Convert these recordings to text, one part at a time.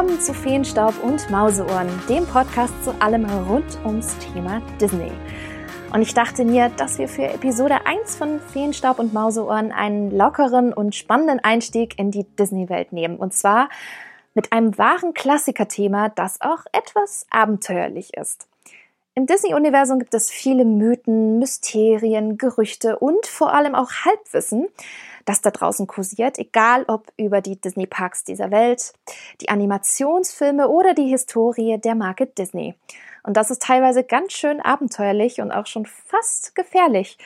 willkommen zu Feenstaub und Mauseohren, dem Podcast zu allem rund ums Thema Disney. Und ich dachte mir, dass wir für Episode 1 von Feenstaub und Mauseohren einen lockeren und spannenden Einstieg in die Disney-Welt nehmen. Und zwar mit einem wahren Klassikerthema, das auch etwas abenteuerlich ist. Im Disney-Universum gibt es viele Mythen, Mysterien, Gerüchte und vor allem auch Halbwissen, das da draußen kursiert, egal ob über die Disney-Parks dieser Welt, die Animationsfilme oder die Historie der Marke Disney. Und das ist teilweise ganz schön abenteuerlich und auch schon fast gefährlich,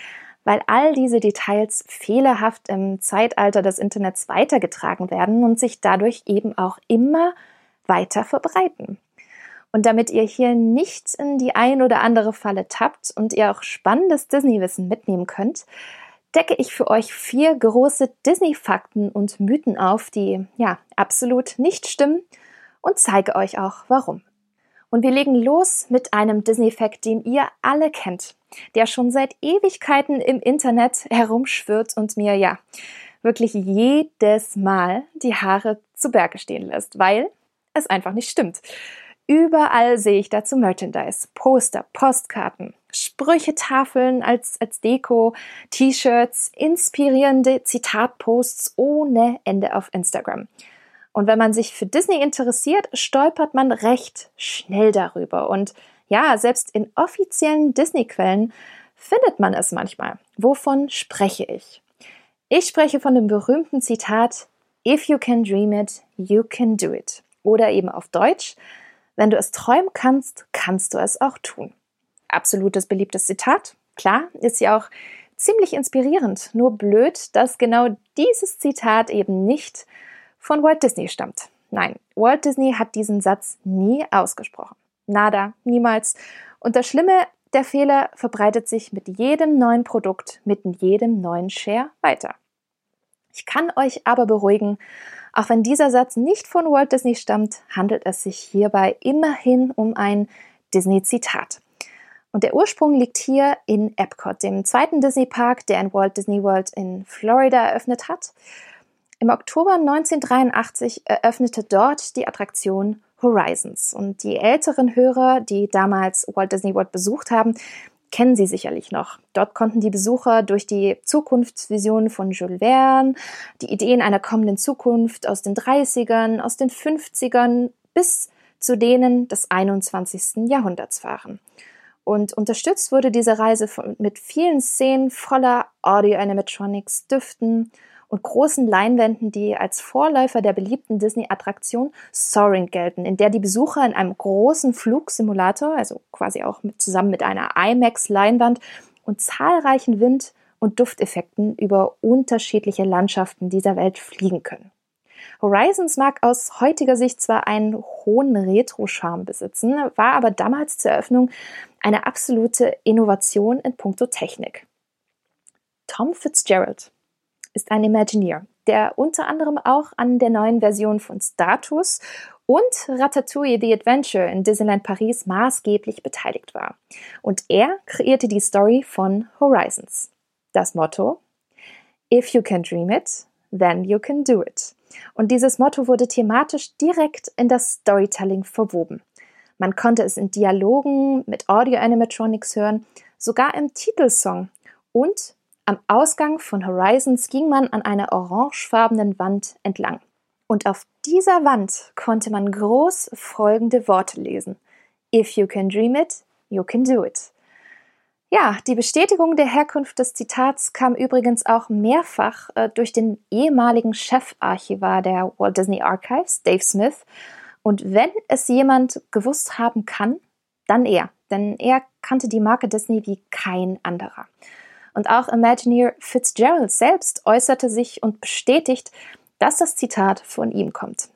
weil all diese Details fehlerhaft im Zeitalter des Internets weitergetragen werden und sich dadurch eben auch immer weiter verbreiten. Und damit ihr hier nicht in die ein oder andere Falle tappt und ihr auch spannendes Disney-Wissen mitnehmen könnt, decke ich für euch vier große Disney-Fakten und Mythen auf, die ja absolut nicht stimmen und zeige euch auch warum. Und wir legen los mit einem Disney-Fact, den ihr alle kennt, der schon seit Ewigkeiten im Internet herumschwirrt und mir ja wirklich jedes Mal die Haare zu Berge stehen lässt, weil es einfach nicht stimmt. Überall sehe ich dazu Merchandise, Poster, Postkarten, Sprüchetafeln als, als Deko, T-Shirts, inspirierende Zitatposts ohne Ende auf Instagram. Und wenn man sich für Disney interessiert, stolpert man recht schnell darüber. Und ja, selbst in offiziellen Disney-Quellen findet man es manchmal. Wovon spreche ich? Ich spreche von dem berühmten Zitat If you can dream it, you can do it. Oder eben auf Deutsch, wenn du es träumen kannst, kannst du es auch tun. Absolutes beliebtes Zitat. Klar, ist ja auch ziemlich inspirierend. Nur blöd, dass genau dieses Zitat eben nicht von Walt Disney stammt. Nein, Walt Disney hat diesen Satz nie ausgesprochen. Nada, niemals. Und das Schlimme, der Fehler verbreitet sich mit jedem neuen Produkt, mit jedem neuen Share weiter. Ich kann euch aber beruhigen, auch wenn dieser Satz nicht von Walt Disney stammt, handelt es sich hierbei immerhin um ein Disney-Zitat. Und der Ursprung liegt hier in Epcot, dem zweiten Disney-Park, der in Walt Disney World in Florida eröffnet hat. Im Oktober 1983 eröffnete dort die Attraktion Horizons. Und die älteren Hörer, die damals Walt Disney World besucht haben, kennen Sie sicherlich noch. Dort konnten die Besucher durch die Zukunftsvisionen von Jules Verne, die Ideen einer kommenden Zukunft aus den 30ern, aus den 50ern bis zu denen des 21. Jahrhunderts fahren. Und unterstützt wurde diese Reise mit vielen Szenen voller Audio-Animatronics, Düften und großen Leinwänden, die als Vorläufer der beliebten Disney-Attraktion Soaring gelten, in der die Besucher in einem großen Flugsimulator, also quasi auch mit, zusammen mit einer IMAX-Leinwand und zahlreichen Wind- und Dufteffekten über unterschiedliche Landschaften dieser Welt fliegen können. Horizons mag aus heutiger Sicht zwar einen hohen Retro-Charme besitzen, war aber damals zur Eröffnung eine absolute Innovation in puncto Technik. Tom Fitzgerald ist ein Imagineer, der unter anderem auch an der neuen Version von Status und Ratatouille The Adventure in Disneyland Paris maßgeblich beteiligt war. Und er kreierte die Story von Horizons. Das Motto If you can dream it, then you can do it. Und dieses Motto wurde thematisch direkt in das Storytelling verwoben. Man konnte es in Dialogen mit Audio-Animatronics hören, sogar im Titelsong und am Ausgang von Horizons ging man an einer orangefarbenen Wand entlang. Und auf dieser Wand konnte man groß folgende Worte lesen. If you can dream it, you can do it. Ja, die Bestätigung der Herkunft des Zitats kam übrigens auch mehrfach äh, durch den ehemaligen Chefarchivar der Walt Disney Archives, Dave Smith. Und wenn es jemand gewusst haben kann, dann er. Denn er kannte die Marke Disney wie kein anderer. Und auch Imagineer Fitzgerald selbst äußerte sich und bestätigt, dass das Zitat von ihm kommt.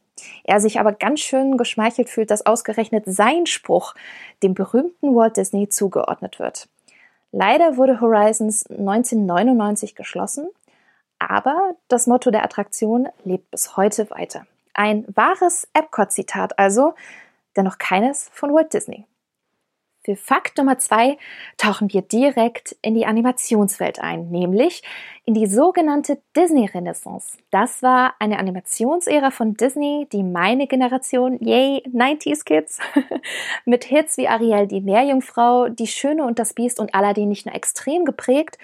Er sich aber ganz schön geschmeichelt fühlt, dass ausgerechnet sein Spruch dem berühmten Walt Disney zugeordnet wird. Leider wurde Horizons 1999 geschlossen, aber das Motto der Attraktion lebt bis heute weiter. Ein wahres Epcot-Zitat also, dennoch keines von Walt Disney. Für Fakt Nummer zwei tauchen wir direkt in die Animationswelt ein, nämlich in die sogenannte Disney-Renaissance. Das war eine Animationsära von Disney, die meine Generation, yay, 90s Kids, mit Hits wie Ariel die Meerjungfrau, Die Schöne und das Biest und Aladdin nicht nur extrem geprägt,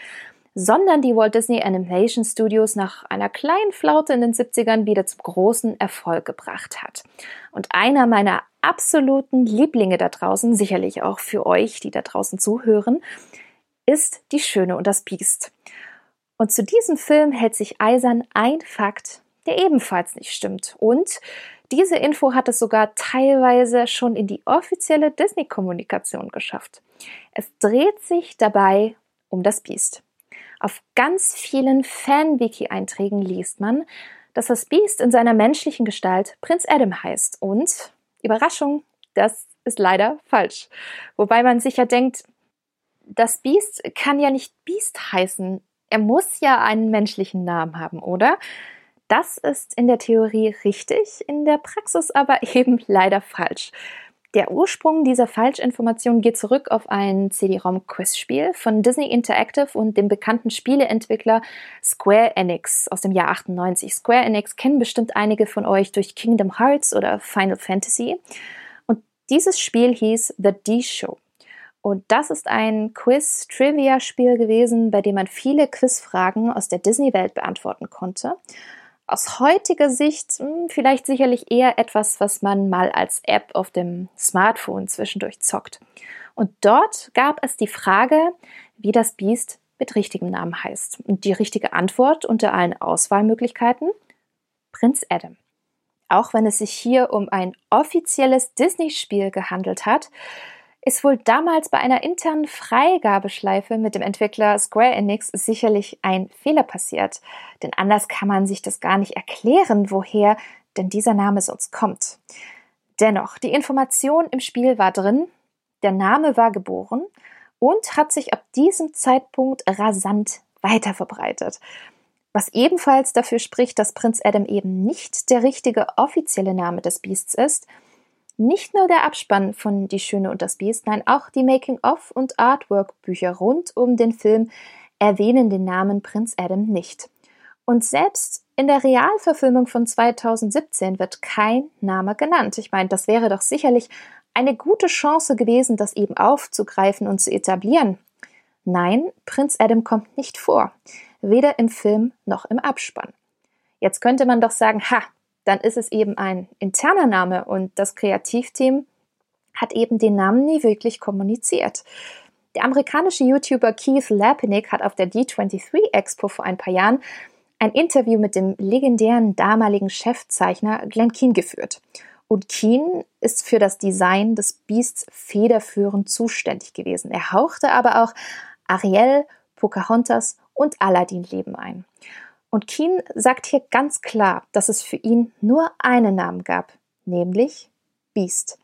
sondern die Walt Disney Animation Studios nach einer kleinen Flaute in den 70ern wieder zum großen Erfolg gebracht hat. Und einer meiner absoluten Lieblinge da draußen, sicherlich auch für euch, die da draußen zuhören, ist Die Schöne und das Biest. Und zu diesem Film hält sich eisern ein Fakt, der ebenfalls nicht stimmt. Und diese Info hat es sogar teilweise schon in die offizielle Disney-Kommunikation geschafft. Es dreht sich dabei um das Biest. Auf ganz vielen Fan-Wiki-Einträgen liest man, dass das Biest in seiner menschlichen Gestalt Prinz Adam heißt und Überraschung, das ist leider falsch. Wobei man sich ja denkt, das Biest kann ja nicht Biest heißen. Er muss ja einen menschlichen Namen haben, oder? Das ist in der Theorie richtig, in der Praxis aber eben leider falsch. Der Ursprung dieser Falschinformation geht zurück auf ein CD-ROM-Quizspiel von Disney Interactive und dem bekannten Spieleentwickler Square Enix aus dem Jahr 98. Square Enix kennen bestimmt einige von euch durch Kingdom Hearts oder Final Fantasy. Und dieses Spiel hieß The D-Show. Und das ist ein Quiz-Trivia-Spiel gewesen, bei dem man viele Quizfragen aus der Disney-Welt beantworten konnte aus heutiger Sicht hm, vielleicht sicherlich eher etwas, was man mal als App auf dem Smartphone zwischendurch zockt. Und dort gab es die Frage, wie das Biest mit richtigem Namen heißt. Und die richtige Antwort unter allen Auswahlmöglichkeiten? Prinz Adam. Auch wenn es sich hier um ein offizielles Disney-Spiel gehandelt hat, ist wohl damals bei einer internen Freigabeschleife mit dem Entwickler Square Enix sicherlich ein Fehler passiert. Denn anders kann man sich das gar nicht erklären, woher denn dieser Name sonst kommt. Dennoch, die Information im Spiel war drin, der Name war geboren und hat sich ab diesem Zeitpunkt rasant weiterverbreitet. Was ebenfalls dafür spricht, dass Prinz Adam eben nicht der richtige offizielle Name des Biests ist, nicht nur der Abspann von Die Schöne und das Biest, nein, auch die Making-of und Artwork-Bücher rund um den Film erwähnen den Namen Prinz Adam nicht. Und selbst in der Realverfilmung von 2017 wird kein Name genannt. Ich meine, das wäre doch sicherlich eine gute Chance gewesen, das eben aufzugreifen und zu etablieren. Nein, Prinz Adam kommt nicht vor, weder im Film noch im Abspann. Jetzt könnte man doch sagen, ha, dann ist es eben ein interner Name und das Kreativteam hat eben den Namen nie wirklich kommuniziert. Der amerikanische YouTuber Keith Lapinick hat auf der D23 Expo vor ein paar Jahren ein Interview mit dem legendären damaligen Chefzeichner Glenn Keane geführt. Und Keane ist für das Design des Beasts federführend zuständig gewesen. Er hauchte aber auch Ariel, Pocahontas und Aladdin Leben ein. Und Keen sagt hier ganz klar, dass es für ihn nur einen Namen gab, nämlich Beast.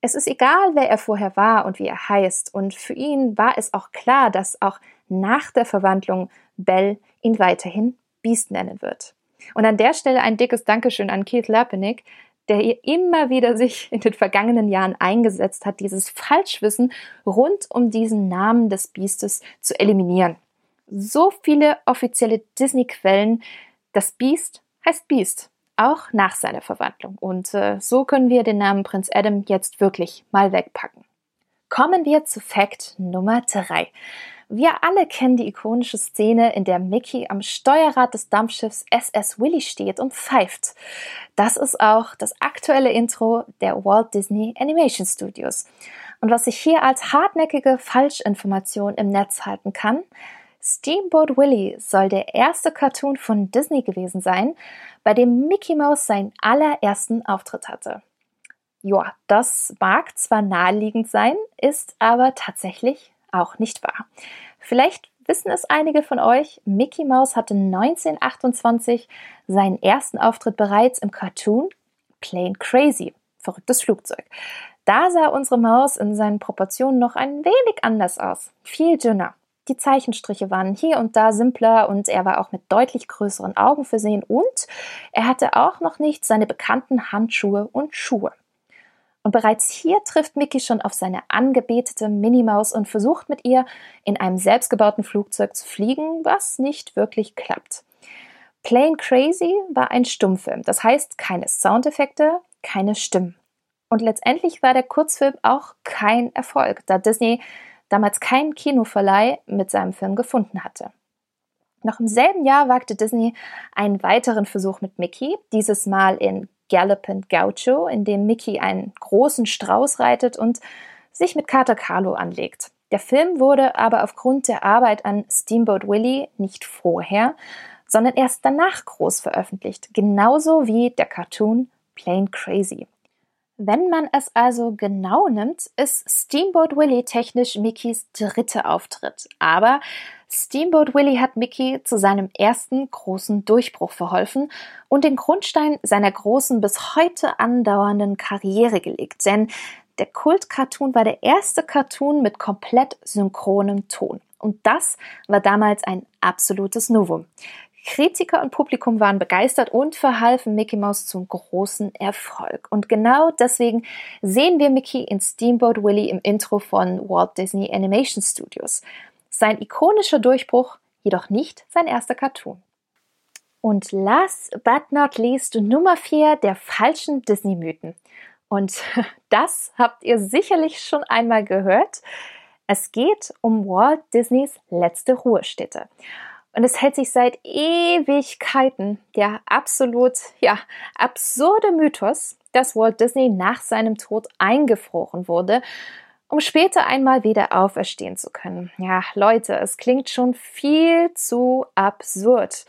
Es ist egal, wer er vorher war und wie er heißt, und für ihn war es auch klar, dass auch nach der Verwandlung Bell ihn weiterhin Beast nennen wird. Und an der Stelle ein dickes Dankeschön an Keith Lapinick, der ihr immer wieder sich in den vergangenen Jahren eingesetzt hat, dieses Falschwissen rund um diesen Namen des Biestes zu eliminieren so viele offizielle Disney-Quellen. Das Beast heißt Beast, auch nach seiner Verwandlung. Und äh, so können wir den Namen Prinz Adam jetzt wirklich mal wegpacken. Kommen wir zu Fakt Nummer 3. Wir alle kennen die ikonische Szene, in der Mickey am Steuerrad des Dampfschiffs SS Willy steht und pfeift. Das ist auch das aktuelle Intro der Walt Disney Animation Studios. Und was sich hier als hartnäckige Falschinformation im Netz halten kann, Steamboat Willie soll der erste Cartoon von Disney gewesen sein, bei dem Mickey Mouse seinen allerersten Auftritt hatte. Ja, das mag zwar naheliegend sein, ist aber tatsächlich auch nicht wahr. Vielleicht wissen es einige von euch, Mickey Mouse hatte 1928 seinen ersten Auftritt bereits im Cartoon Plain Crazy, verrücktes Flugzeug. Da sah unsere Maus in seinen Proportionen noch ein wenig anders aus, viel dünner. Die Zeichenstriche waren hier und da simpler und er war auch mit deutlich größeren Augen versehen und er hatte auch noch nicht seine bekannten Handschuhe und Schuhe. Und bereits hier trifft Mickey schon auf seine angebetete Minimaus und versucht mit ihr in einem selbstgebauten Flugzeug zu fliegen, was nicht wirklich klappt. Plain Crazy war ein Stummfilm, das heißt keine Soundeffekte, keine Stimmen. Und letztendlich war der Kurzfilm auch kein Erfolg, da Disney damals keinen Kinoverleih mit seinem Film gefunden hatte. Noch im selben Jahr wagte Disney einen weiteren Versuch mit Mickey, dieses Mal in Gallopant Gaucho, in dem Mickey einen großen Strauß reitet und sich mit Kater Carlo anlegt. Der Film wurde aber aufgrund der Arbeit an Steamboat Willie nicht vorher, sondern erst danach groß veröffentlicht, genauso wie der Cartoon Plain Crazy. Wenn man es also genau nimmt, ist Steamboat Willie technisch Mickeys dritter Auftritt. Aber Steamboat Willie hat Mickey zu seinem ersten großen Durchbruch verholfen und den Grundstein seiner großen, bis heute andauernden Karriere gelegt. Denn der Kult-Cartoon war der erste Cartoon mit komplett synchronem Ton. Und das war damals ein absolutes Novum. Kritiker und Publikum waren begeistert und verhalfen Mickey Mouse zum großen Erfolg. Und genau deswegen sehen wir Mickey in Steamboat Willie im Intro von Walt Disney Animation Studios. Sein ikonischer Durchbruch, jedoch nicht sein erster Cartoon. Und last but not least Nummer 4 der falschen Disney-Mythen. Und das habt ihr sicherlich schon einmal gehört. Es geht um Walt Disneys letzte Ruhestätte. Und es hält sich seit Ewigkeiten der absolut, ja, absurde Mythos, dass Walt Disney nach seinem Tod eingefroren wurde, um später einmal wieder auferstehen zu können. Ja, Leute, es klingt schon viel zu absurd,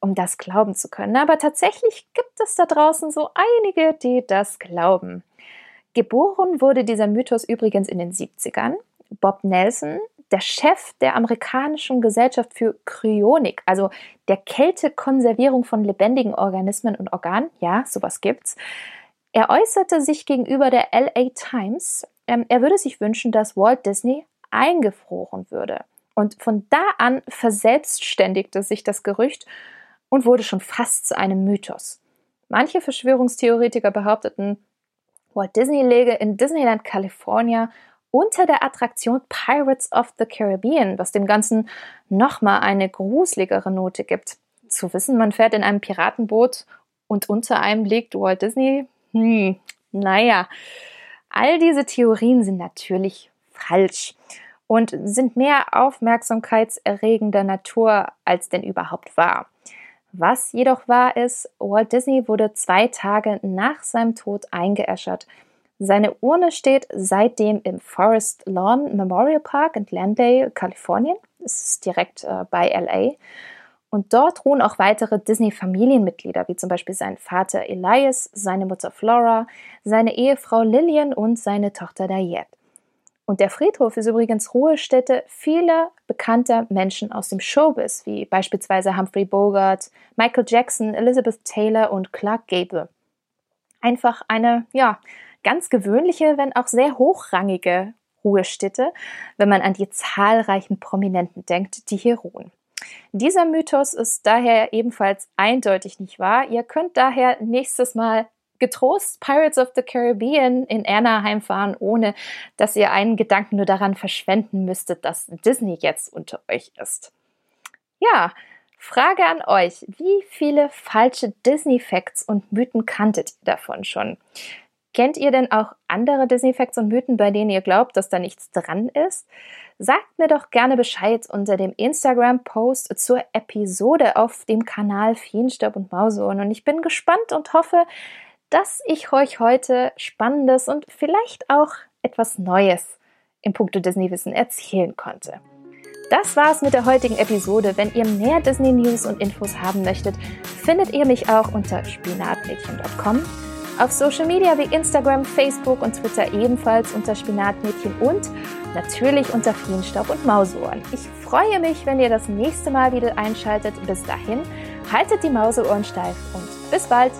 um das glauben zu können. Aber tatsächlich gibt es da draußen so einige, die das glauben. Geboren wurde dieser Mythos übrigens in den 70ern. Bob Nelson, der Chef der amerikanischen Gesellschaft für Kryonik, also der Kältekonservierung von lebendigen Organismen und Organen, ja, sowas gibt's. Er äußerte sich gegenüber der LA Times, ähm, er würde sich wünschen, dass Walt Disney eingefroren würde. Und von da an verselbstständigte sich das Gerücht und wurde schon fast zu einem Mythos. Manche Verschwörungstheoretiker behaupteten, Walt Disney läge in Disneyland, California unter der Attraktion Pirates of the Caribbean, was dem Ganzen nochmal eine gruseligere Note gibt. Zu wissen, man fährt in einem Piratenboot und unter einem liegt Walt Disney? Hm, naja. All diese Theorien sind natürlich falsch und sind mehr aufmerksamkeitserregender Natur als denn überhaupt wahr. Was jedoch wahr ist, Walt Disney wurde zwei Tage nach seinem Tod eingeäschert seine Urne steht seitdem im Forest Lawn Memorial Park in Glendale, Kalifornien. Es ist direkt äh, bei LA. Und dort ruhen auch weitere Disney-Familienmitglieder, wie zum Beispiel sein Vater Elias, seine Mutter Flora, seine Ehefrau Lillian und seine Tochter Diane. Und der Friedhof ist übrigens Ruhestätte vieler bekannter Menschen aus dem Showbiz, wie beispielsweise Humphrey Bogart, Michael Jackson, Elizabeth Taylor und Clark Gable. Einfach eine, ja, ganz gewöhnliche, wenn auch sehr hochrangige Ruhestätte, wenn man an die zahlreichen Prominenten denkt, die hier ruhen. Dieser Mythos ist daher ebenfalls eindeutig nicht wahr. Ihr könnt daher nächstes Mal getrost Pirates of the Caribbean in Anaheim fahren, ohne dass ihr einen Gedanken nur daran verschwenden müsstet, dass Disney jetzt unter euch ist. Ja, Frage an euch. Wie viele falsche Disney-Facts und Mythen kanntet ihr davon schon? Kennt ihr denn auch andere Disney-Facts und Mythen, bei denen ihr glaubt, dass da nichts dran ist? Sagt mir doch gerne Bescheid unter dem Instagram-Post zur Episode auf dem Kanal Feenstaub und Mausohren. Und ich bin gespannt und hoffe, dass ich euch heute Spannendes und vielleicht auch etwas Neues im Punkto Disney-Wissen erzählen konnte. Das war's mit der heutigen Episode. Wenn ihr mehr Disney News und Infos haben möchtet, findet ihr mich auch unter spinatmädchen.com auf Social Media wie Instagram, Facebook und Twitter ebenfalls unter Spinatmädchen und natürlich unter Feenstaub und Mausohren. Ich freue mich, wenn ihr das nächste Mal wieder einschaltet. Bis dahin, haltet die Mauseohren steif und bis bald!